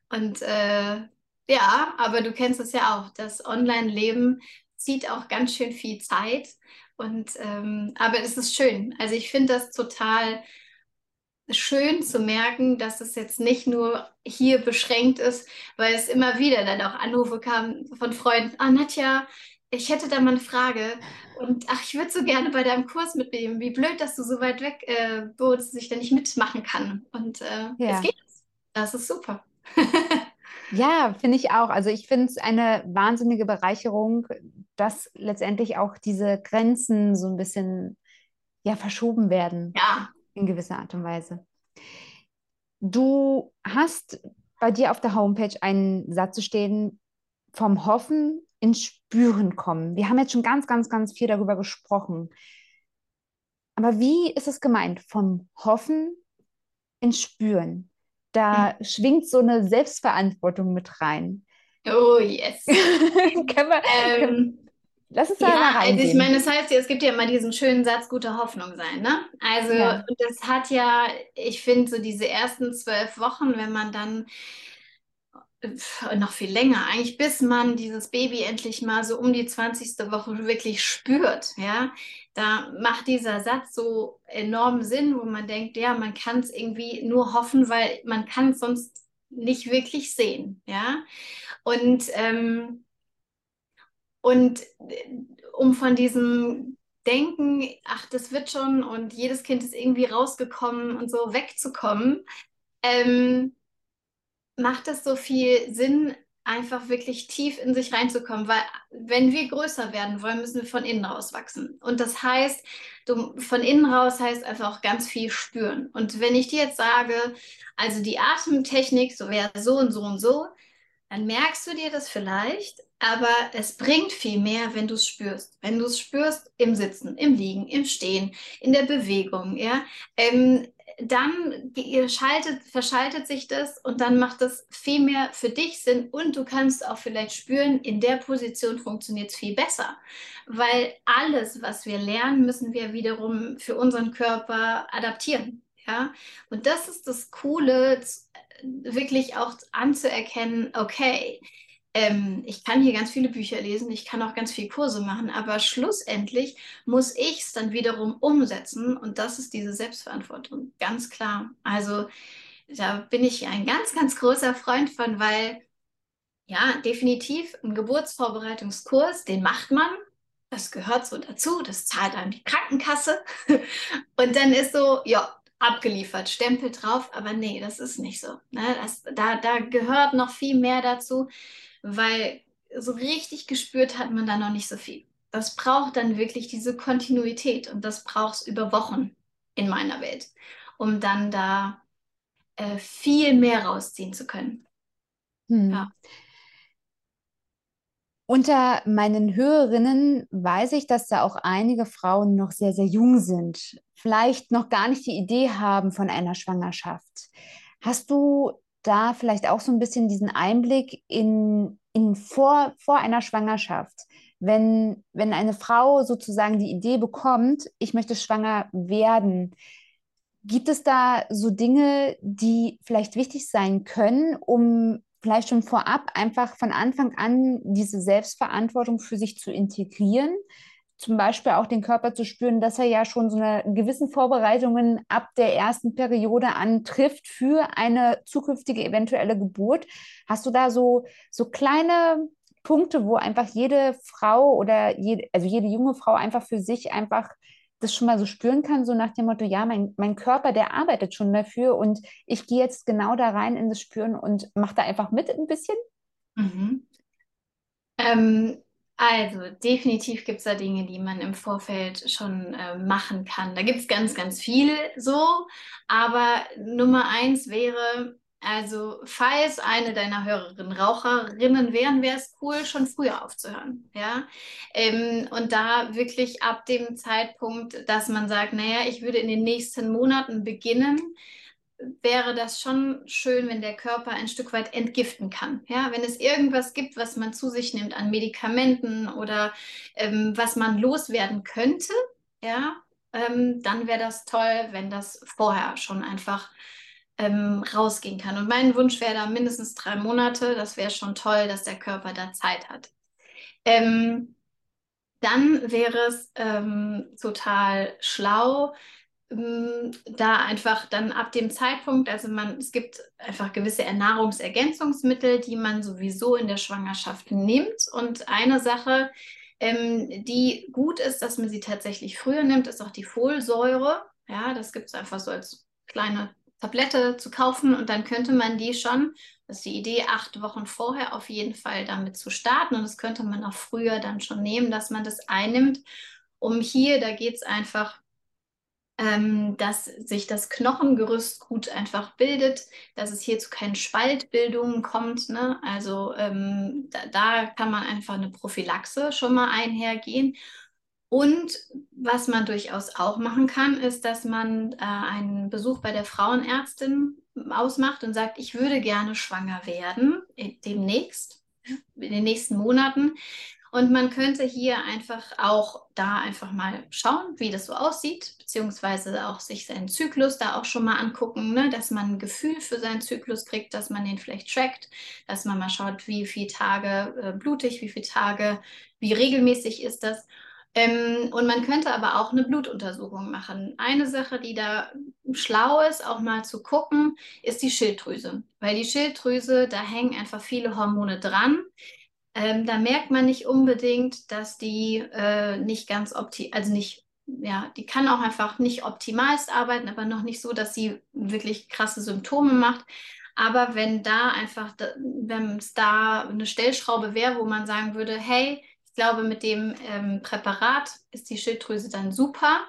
Und äh, ja, aber du kennst es ja auch. Das Online-Leben zieht auch ganz schön viel Zeit. Und ähm, aber es ist schön. Also ich finde das total schön zu merken, dass es jetzt nicht nur hier beschränkt ist, weil es immer wieder dann auch Anrufe kamen von Freunden. Ah, Nadja, ich hätte da mal eine Frage. Und ach, ich würde so gerne bei deinem Kurs mitnehmen. Wie blöd, dass du so weit weg äh, wohnst, dass ich da nicht mitmachen kann. Und äh, ja. es geht. Das ist super. Ja, finde ich auch. Also ich finde es eine wahnsinnige Bereicherung, dass letztendlich auch diese Grenzen so ein bisschen ja verschoben werden. Ja. In gewisser Art und Weise. Du hast bei dir auf der Homepage einen Satz stehen, vom Hoffen ins Spüren kommen. Wir haben jetzt schon ganz, ganz, ganz viel darüber gesprochen. Aber wie ist es gemeint? Vom Hoffen ins Spüren da mhm. schwingt so eine Selbstverantwortung mit rein. Oh, yes. kann man, ähm, lass uns da ja, mal rein. Also ich meine, das heißt ja, es gibt ja immer diesen schönen Satz, gute Hoffnung sein, ne? Also, ja. das hat ja, ich finde, so diese ersten zwölf Wochen, wenn man dann noch viel länger, eigentlich bis man dieses Baby endlich mal so um die 20. Woche wirklich spürt, ja, da macht dieser Satz so enorm Sinn, wo man denkt, ja, man kann es irgendwie nur hoffen, weil man kann es sonst nicht wirklich sehen, ja. Und, ähm, und äh, um von diesem Denken, ach, das wird schon und jedes Kind ist irgendwie rausgekommen und so wegzukommen, ähm, macht es so viel Sinn, einfach wirklich tief in sich reinzukommen, weil wenn wir größer werden wollen, müssen wir von innen raus wachsen. Und das heißt, du, von innen raus heißt einfach auch ganz viel spüren. Und wenn ich dir jetzt sage, also die Atemtechnik, so wäre so und so und so, dann merkst du dir das vielleicht, aber es bringt viel mehr, wenn du es spürst. Wenn du es spürst im Sitzen, im Liegen, im Stehen, in der Bewegung, ja. Ähm, dann schaltet, verschaltet sich das und dann macht das viel mehr für dich Sinn und du kannst auch vielleicht spüren, in der Position funktioniert es viel besser, weil alles, was wir lernen, müssen wir wiederum für unseren Körper adaptieren. Ja? Und das ist das Coole, wirklich auch anzuerkennen, okay, ähm, ich kann hier ganz viele Bücher lesen, ich kann auch ganz viele Kurse machen, aber schlussendlich muss ich es dann wiederum umsetzen und das ist diese Selbstverantwortung, ganz klar. Also da bin ich ein ganz, ganz großer Freund von, weil ja, definitiv ein Geburtsvorbereitungskurs, den macht man. Das gehört so dazu, das zahlt einem die Krankenkasse. Und dann ist so, ja, abgeliefert, Stempel drauf, aber nee, das ist nicht so. Ne? Das, da, da gehört noch viel mehr dazu weil so richtig gespürt hat man da noch nicht so viel. Das braucht dann wirklich diese Kontinuität und das braucht es über Wochen in meiner Welt, um dann da äh, viel mehr rausziehen zu können. Hm. Ja. Unter meinen Hörerinnen weiß ich, dass da auch einige Frauen noch sehr, sehr jung sind, vielleicht noch gar nicht die Idee haben von einer Schwangerschaft. Hast du da vielleicht auch so ein bisschen diesen Einblick in, in vor, vor einer Schwangerschaft. Wenn, wenn eine Frau sozusagen die Idee bekommt, ich möchte schwanger werden, gibt es da so Dinge, die vielleicht wichtig sein können, um vielleicht schon vorab einfach von Anfang an diese Selbstverantwortung für sich zu integrieren? Zum Beispiel auch den Körper zu spüren, dass er ja schon so eine gewissen Vorbereitungen ab der ersten Periode antrifft für eine zukünftige eventuelle Geburt. Hast du da so, so kleine Punkte, wo einfach jede Frau oder jede, also jede junge Frau einfach für sich einfach das schon mal so spüren kann, so nach dem Motto, ja, mein, mein Körper, der arbeitet schon dafür und ich gehe jetzt genau da rein in das Spüren und mache da einfach mit ein bisschen? Mhm. Ähm, also, definitiv gibt es da Dinge, die man im Vorfeld schon äh, machen kann. Da gibt es ganz, ganz viel so. Aber Nummer eins wäre, Also, falls eine deiner Hörerinnen Raucherinnen wären, wäre es cool, schon früher aufzuhören. Ja? Ähm, und da wirklich ab dem Zeitpunkt, dass man sagt, naja, ich würde in den nächsten Monaten beginnen, wäre das schon schön, wenn der Körper ein Stück weit entgiften kann. Ja, wenn es irgendwas gibt, was man zu sich nimmt an Medikamenten oder ähm, was man loswerden könnte, ja, ähm, dann wäre das toll, wenn das vorher schon einfach ähm, rausgehen kann. Und mein Wunsch wäre da mindestens drei Monate. Das wäre schon toll, dass der Körper da Zeit hat. Ähm, dann wäre es ähm, total schlau, da einfach dann ab dem Zeitpunkt, also man, es gibt einfach gewisse Ernährungsergänzungsmittel, die man sowieso in der Schwangerschaft nimmt. Und eine Sache, ähm, die gut ist, dass man sie tatsächlich früher nimmt, ist auch die Folsäure. Ja, das gibt es einfach so als kleine Tablette zu kaufen und dann könnte man die schon, das ist die Idee, acht Wochen vorher auf jeden Fall damit zu starten und das könnte man auch früher dann schon nehmen, dass man das einnimmt, um hier, da geht es einfach ähm, dass sich das Knochengerüst gut einfach bildet, dass es hier zu keinen Spaltbildungen kommt. Ne? Also ähm, da, da, kann man einfach eine Prophylaxe schon mal einhergehen. Und was man durchaus auch machen kann, ist, dass man äh, einen Besuch bei der Frauenärztin ausmacht und sagt, ich würde gerne schwanger werden äh, demnächst, in den nächsten Monaten. Und man könnte hier einfach auch da einfach mal schauen, wie das so aussieht, beziehungsweise auch sich seinen Zyklus da auch schon mal angucken, ne? dass man ein Gefühl für seinen Zyklus kriegt, dass man den vielleicht trackt, dass man mal schaut, wie viele Tage äh, blutig, wie viele Tage, wie regelmäßig ist das. Ähm, und man könnte aber auch eine Blutuntersuchung machen. Eine Sache, die da schlau ist, auch mal zu gucken, ist die Schilddrüse. Weil die Schilddrüse, da hängen einfach viele Hormone dran ähm, da merkt man nicht unbedingt, dass die äh, nicht ganz optimal, also nicht, ja, die kann auch einfach nicht optimalst arbeiten, aber noch nicht so, dass sie wirklich krasse Symptome macht. Aber wenn da einfach, wenn es da eine Stellschraube wäre, wo man sagen würde, hey, ich glaube, mit dem ähm, Präparat ist die Schilddrüse dann super,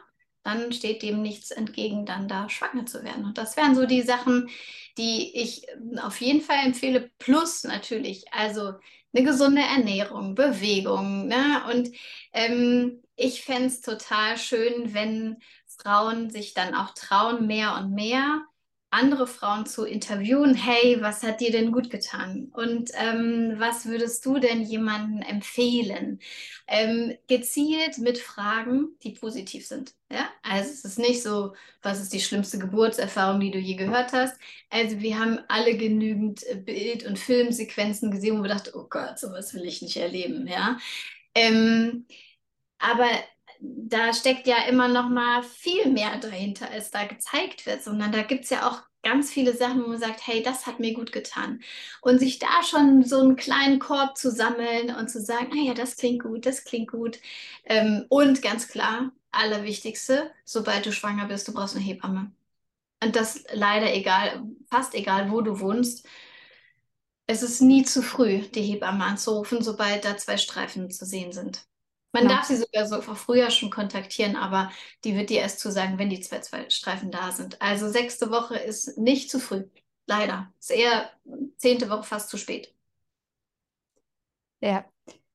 dann steht dem nichts entgegen, dann da schwanger zu werden. Und das wären so die Sachen, die ich auf jeden Fall empfehle. Plus natürlich, also eine gesunde Ernährung, Bewegung. Ne? Und ähm, ich fände es total schön, wenn Frauen sich dann auch trauen, mehr und mehr andere Frauen zu interviewen, hey, was hat dir denn gut getan? Und ähm, was würdest du denn jemandem empfehlen? Ähm, gezielt mit Fragen, die positiv sind. Ja? Also es ist nicht so, was ist die schlimmste Geburtserfahrung, die du je gehört hast. Also wir haben alle genügend äh, Bild- und Filmsequenzen gesehen, wo wir dachten, oh Gott, sowas will ich nicht erleben. Ja? Ähm, aber da steckt ja immer noch mal viel mehr dahinter, als da gezeigt wird, sondern da gibt es ja auch ganz viele Sachen, wo man sagt, hey, das hat mir gut getan. Und sich da schon so einen kleinen Korb zu sammeln und zu sagen, ah ja, das klingt gut, das klingt gut. Ähm, und ganz klar, allerwichtigste, sobald du schwanger bist, du brauchst eine Hebamme. Und das leider egal, fast egal, wo du wohnst. Es ist nie zu früh, die Hebamme anzurufen, sobald da zwei Streifen zu sehen sind. Man ja. darf sie sogar so früher schon kontaktieren, aber die wird dir erst zusagen, wenn die zwei, zwei Streifen da sind. Also sechste Woche ist nicht zu früh. Leider. Ist eher zehnte Woche fast zu spät. Ja,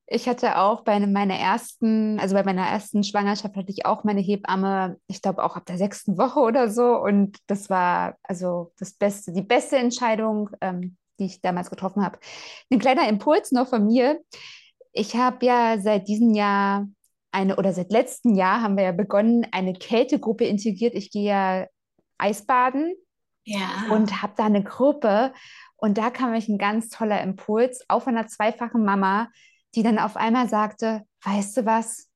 ich hatte auch bei meiner ersten, also bei meiner ersten Schwangerschaft hatte ich auch meine Hebamme, ich glaube auch ab der sechsten Woche oder so. Und das war also das Beste, die beste Entscheidung, ähm, die ich damals getroffen habe. Ein kleiner Impuls noch von mir. Ich habe ja seit diesem Jahr eine, oder seit letztem Jahr haben wir ja begonnen, eine Kältegruppe integriert. Ich gehe ja Eisbaden ja. und habe da eine Gruppe. Und da kam mich ein ganz toller Impuls, auch von einer zweifachen Mama, die dann auf einmal sagte, weißt du was,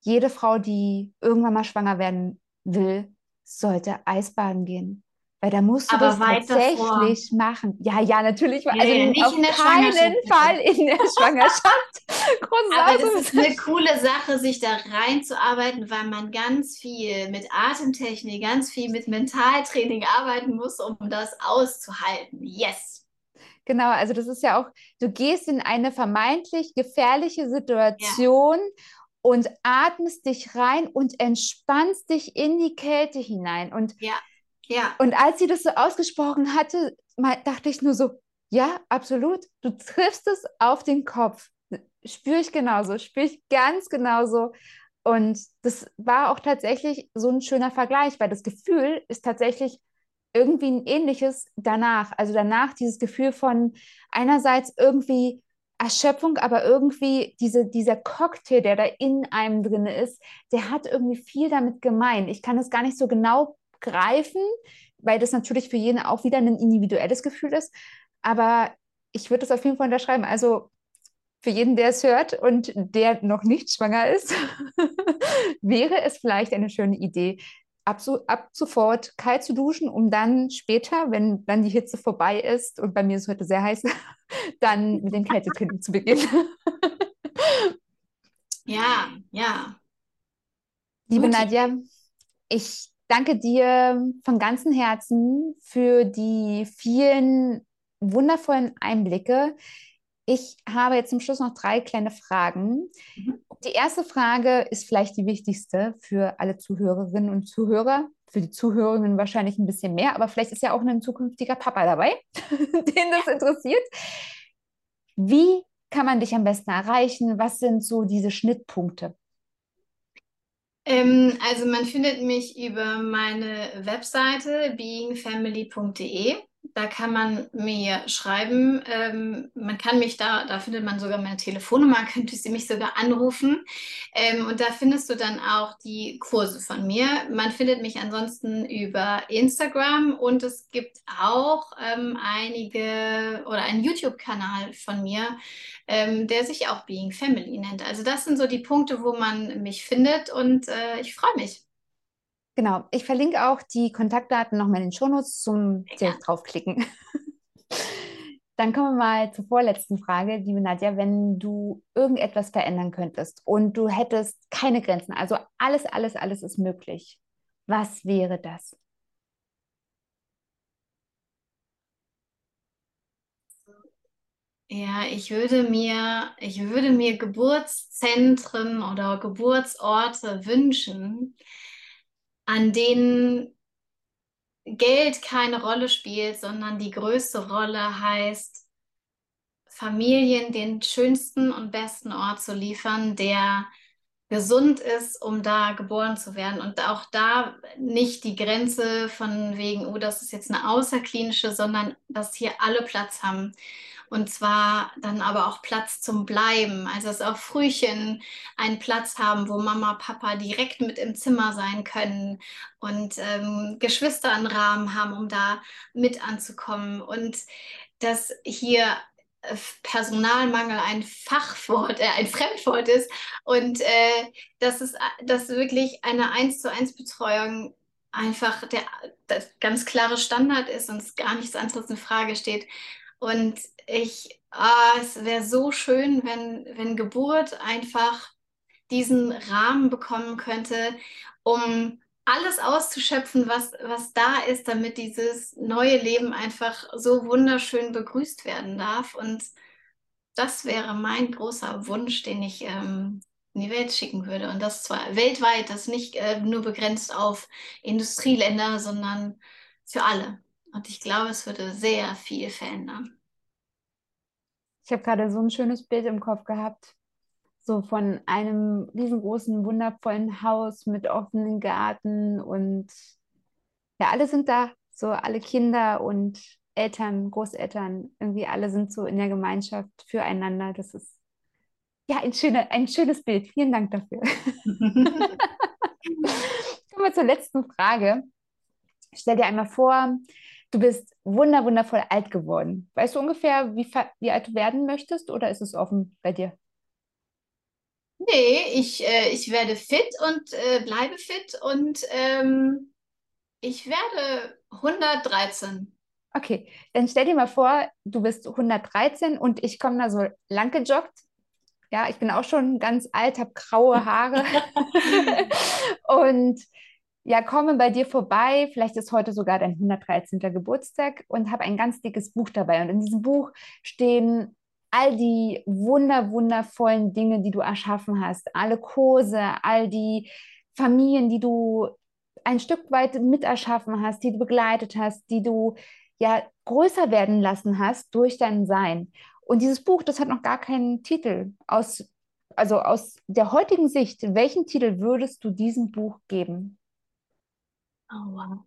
jede Frau, die irgendwann mal schwanger werden will, sollte Eisbaden gehen. Weil da musst du Aber das tatsächlich vor. machen. Ja, ja, natürlich. Also nicht auf in der keinen Fall in der Schwangerschaft. Aber es ist eine coole Sache, sich da reinzuarbeiten, weil man ganz viel mit Atemtechnik, ganz viel mit Mentaltraining arbeiten muss, um das auszuhalten. Yes. Genau, also das ist ja auch, du gehst in eine vermeintlich gefährliche Situation ja. und atmest dich rein und entspannst dich in die Kälte hinein. Und ja Ja. Und als sie das so ausgesprochen hatte, dachte ich nur so, ja, absolut. Du triffst es auf den Kopf. Spüre ich genauso, spüre ich ganz genauso. Und das war auch tatsächlich so ein schöner Vergleich, weil das Gefühl ist tatsächlich irgendwie ein ähnliches danach. Also danach dieses Gefühl von einerseits irgendwie Erschöpfung, aber irgendwie diese, dieser Cocktail, der da in einem drin ist, der hat irgendwie viel damit gemeint. Ich kann es gar nicht so genau greifen, weil das natürlich für jeden auch wieder ein individuelles Gefühl ist. Aber ich würde es auf jeden Fall unterschreiben. Also für jeden, der es hört und der noch nicht schwanger ist, wäre es vielleicht eine schöne Idee, ab, so, ab sofort kalt zu duschen, um dann später, wenn dann die Hitze vorbei ist, und bei mir ist es heute sehr heiß, dann mit dem Kältetrinken zu beginnen. ja, ja. Liebe Gut. Nadja, ich danke dir von ganzem Herzen für die vielen wundervollen Einblicke. Ich habe jetzt zum Schluss noch drei kleine Fragen. Mhm. Die erste Frage ist vielleicht die wichtigste für alle Zuhörerinnen und Zuhörer. Für die Zuhörerinnen wahrscheinlich ein bisschen mehr, aber vielleicht ist ja auch ein zukünftiger Papa dabei, den das interessiert. Wie kann man dich am besten erreichen? Was sind so diese Schnittpunkte? Ähm, also man findet mich über meine Webseite beingfamily.de da kann man mir schreiben. Ähm, man kann mich da, da findet man sogar meine Telefonnummer, könnte sie mich sogar anrufen. Ähm, und da findest du dann auch die Kurse von mir. Man findet mich ansonsten über Instagram und es gibt auch ähm, einige oder einen YouTube-Kanal von mir, ähm, der sich auch Being Family nennt. Also das sind so die Punkte, wo man mich findet und äh, ich freue mich. Genau, ich verlinke auch die Kontaktdaten nochmal in den Shownotes zum ja. draufklicken. Dann kommen wir mal zur vorletzten Frage, liebe Nadja. Wenn du irgendetwas verändern könntest und du hättest keine Grenzen, also alles, alles, alles ist möglich, was wäre das? Ja, ich würde mir, ich würde mir Geburtszentren oder Geburtsorte wünschen, an denen Geld keine Rolle spielt, sondern die größte Rolle heißt, Familien den schönsten und besten Ort zu liefern, der gesund ist, um da geboren zu werden. Und auch da nicht die Grenze von wegen, oh, das ist jetzt eine außerklinische, sondern dass hier alle Platz haben. Und zwar dann aber auch Platz zum Bleiben. Also dass auch Frühchen einen Platz haben, wo Mama, Papa direkt mit im Zimmer sein können und ähm, Geschwister einen Rahmen haben, um da mit anzukommen. Und dass hier äh, Personalmangel ein Fachwort, äh, ein Fremdwort ist und äh, dass es dass wirklich eine 1 zu 1 Betreuung einfach der, der ganz klare Standard ist und es gar nichts anderes in Frage steht. Und ich, ah, es wäre so schön, wenn, wenn Geburt einfach diesen Rahmen bekommen könnte, um alles auszuschöpfen, was, was da ist, damit dieses neue Leben einfach so wunderschön begrüßt werden darf. Und das wäre mein großer Wunsch, den ich ähm, in die Welt schicken würde. Und das zwar weltweit, das nicht äh, nur begrenzt auf Industrieländer, sondern für alle. Und ich glaube, es würde sehr viel verändern. Ich habe gerade so ein schönes Bild im Kopf gehabt. So von einem riesengroßen, wundervollen Haus mit offenen Garten und ja, alle sind da. So alle Kinder und Eltern, Großeltern, irgendwie alle sind so in der Gemeinschaft füreinander. Das ist ja ein, schöner, ein schönes Bild. Vielen Dank dafür. Kommen wir zur letzten Frage. Stell dir einmal vor, du bist wunder, wundervoll alt geworden. Weißt du ungefähr, wie, wie alt du werden möchtest oder ist es offen bei dir? Nee, ich, äh, ich werde fit und äh, bleibe fit und ähm, ich werde 113. Okay, dann stell dir mal vor, du bist 113 und ich komme da so lang gejoggt. Ja, ich bin auch schon ganz alt, habe graue Haare. und ja, komme bei dir vorbei. Vielleicht ist heute sogar dein 113. Geburtstag und habe ein ganz dickes Buch dabei. Und in diesem Buch stehen all die wunder, wundervollen Dinge, die du erschaffen hast, alle Kurse, all die Familien, die du ein Stück weit miterschaffen hast, die du begleitet hast, die du ja größer werden lassen hast durch dein Sein. Und dieses Buch, das hat noch gar keinen Titel. Aus, also aus der heutigen Sicht, welchen Titel würdest du diesem Buch geben? Wow.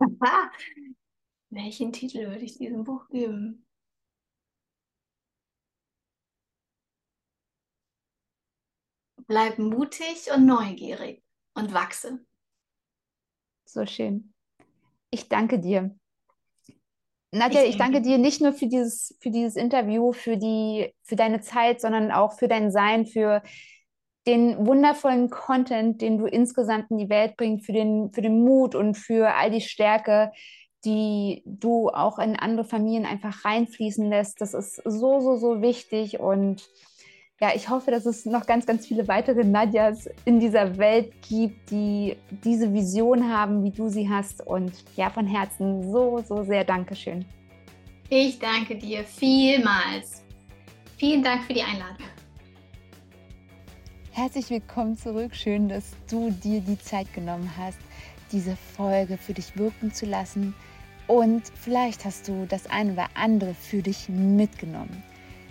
welchen Titel würde ich diesem Buch geben? Bleib mutig und neugierig und wachse. So schön. Ich danke dir. Nadja, ich, ich danke dir nicht nur für dieses, für dieses Interview, für die, für deine Zeit, sondern auch für dein Sein, für den wundervollen Content, den du insgesamt in die Welt bringst, für den, für den Mut und für all die Stärke, die du auch in andere Familien einfach reinfließen lässt. Das ist so, so, so wichtig und ja, ich hoffe, dass es noch ganz, ganz viele weitere Nadjas in dieser Welt gibt, die diese Vision haben, wie du sie hast. Und ja, von Herzen so, so sehr Dankeschön. Ich danke dir vielmals. Vielen Dank für die Einladung. Herzlich willkommen zurück. Schön, dass du dir die Zeit genommen hast, diese Folge für dich wirken zu lassen. Und vielleicht hast du das eine oder andere für dich mitgenommen.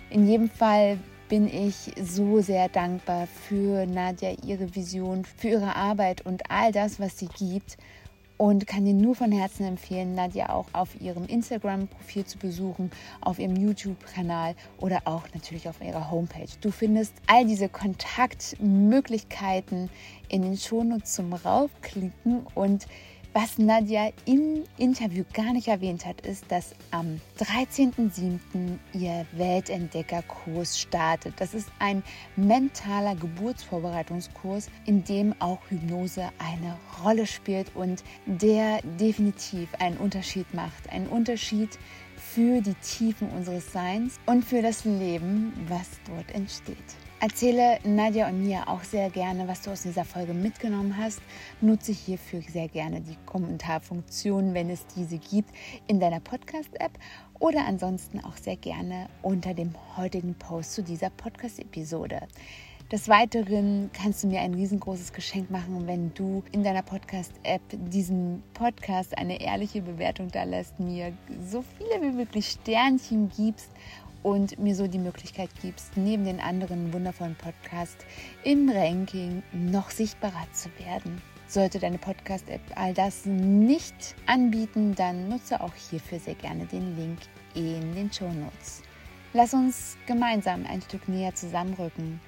In jedem Fall bin ich so sehr dankbar für Nadja, ihre Vision, für ihre Arbeit und all das, was sie gibt. Und kann dir nur von Herzen empfehlen, Nadja auch auf ihrem Instagram-Profil zu besuchen, auf ihrem YouTube-Kanal oder auch natürlich auf ihrer Homepage. Du findest all diese Kontaktmöglichkeiten in den Shownotes zum Raufklicken und was Nadja im Interview gar nicht erwähnt hat, ist, dass am 13.07. ihr Weltentdeckerkurs startet. Das ist ein mentaler Geburtsvorbereitungskurs, in dem auch Hypnose eine Rolle spielt und der definitiv einen Unterschied macht. Einen Unterschied für die Tiefen unseres Seins und für das Leben, was dort entsteht. Erzähle Nadja und mir auch sehr gerne, was du aus dieser Folge mitgenommen hast. Nutze hierfür sehr gerne die Kommentarfunktion, wenn es diese gibt, in deiner Podcast-App oder ansonsten auch sehr gerne unter dem heutigen Post zu dieser Podcast-Episode. Des Weiteren kannst du mir ein riesengroßes Geschenk machen, wenn du in deiner Podcast-App diesen Podcast eine ehrliche Bewertung da lässt, mir so viele wie möglich Sternchen gibst und mir so die Möglichkeit gibst, neben den anderen wundervollen Podcasts im Ranking noch sichtbarer zu werden. Sollte deine Podcast-App all das nicht anbieten, dann nutze auch hierfür sehr gerne den Link in den Show Notes. Lass uns gemeinsam ein Stück näher zusammenrücken,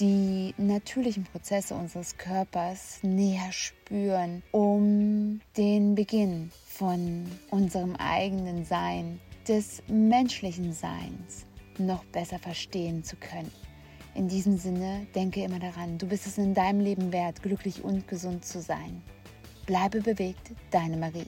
die natürlichen Prozesse unseres Körpers näher spüren, um den Beginn von unserem eigenen Sein des menschlichen Seins noch besser verstehen zu können. In diesem Sinne, denke immer daran, du bist es in deinem Leben wert, glücklich und gesund zu sein. Bleibe bewegt, deine Marie.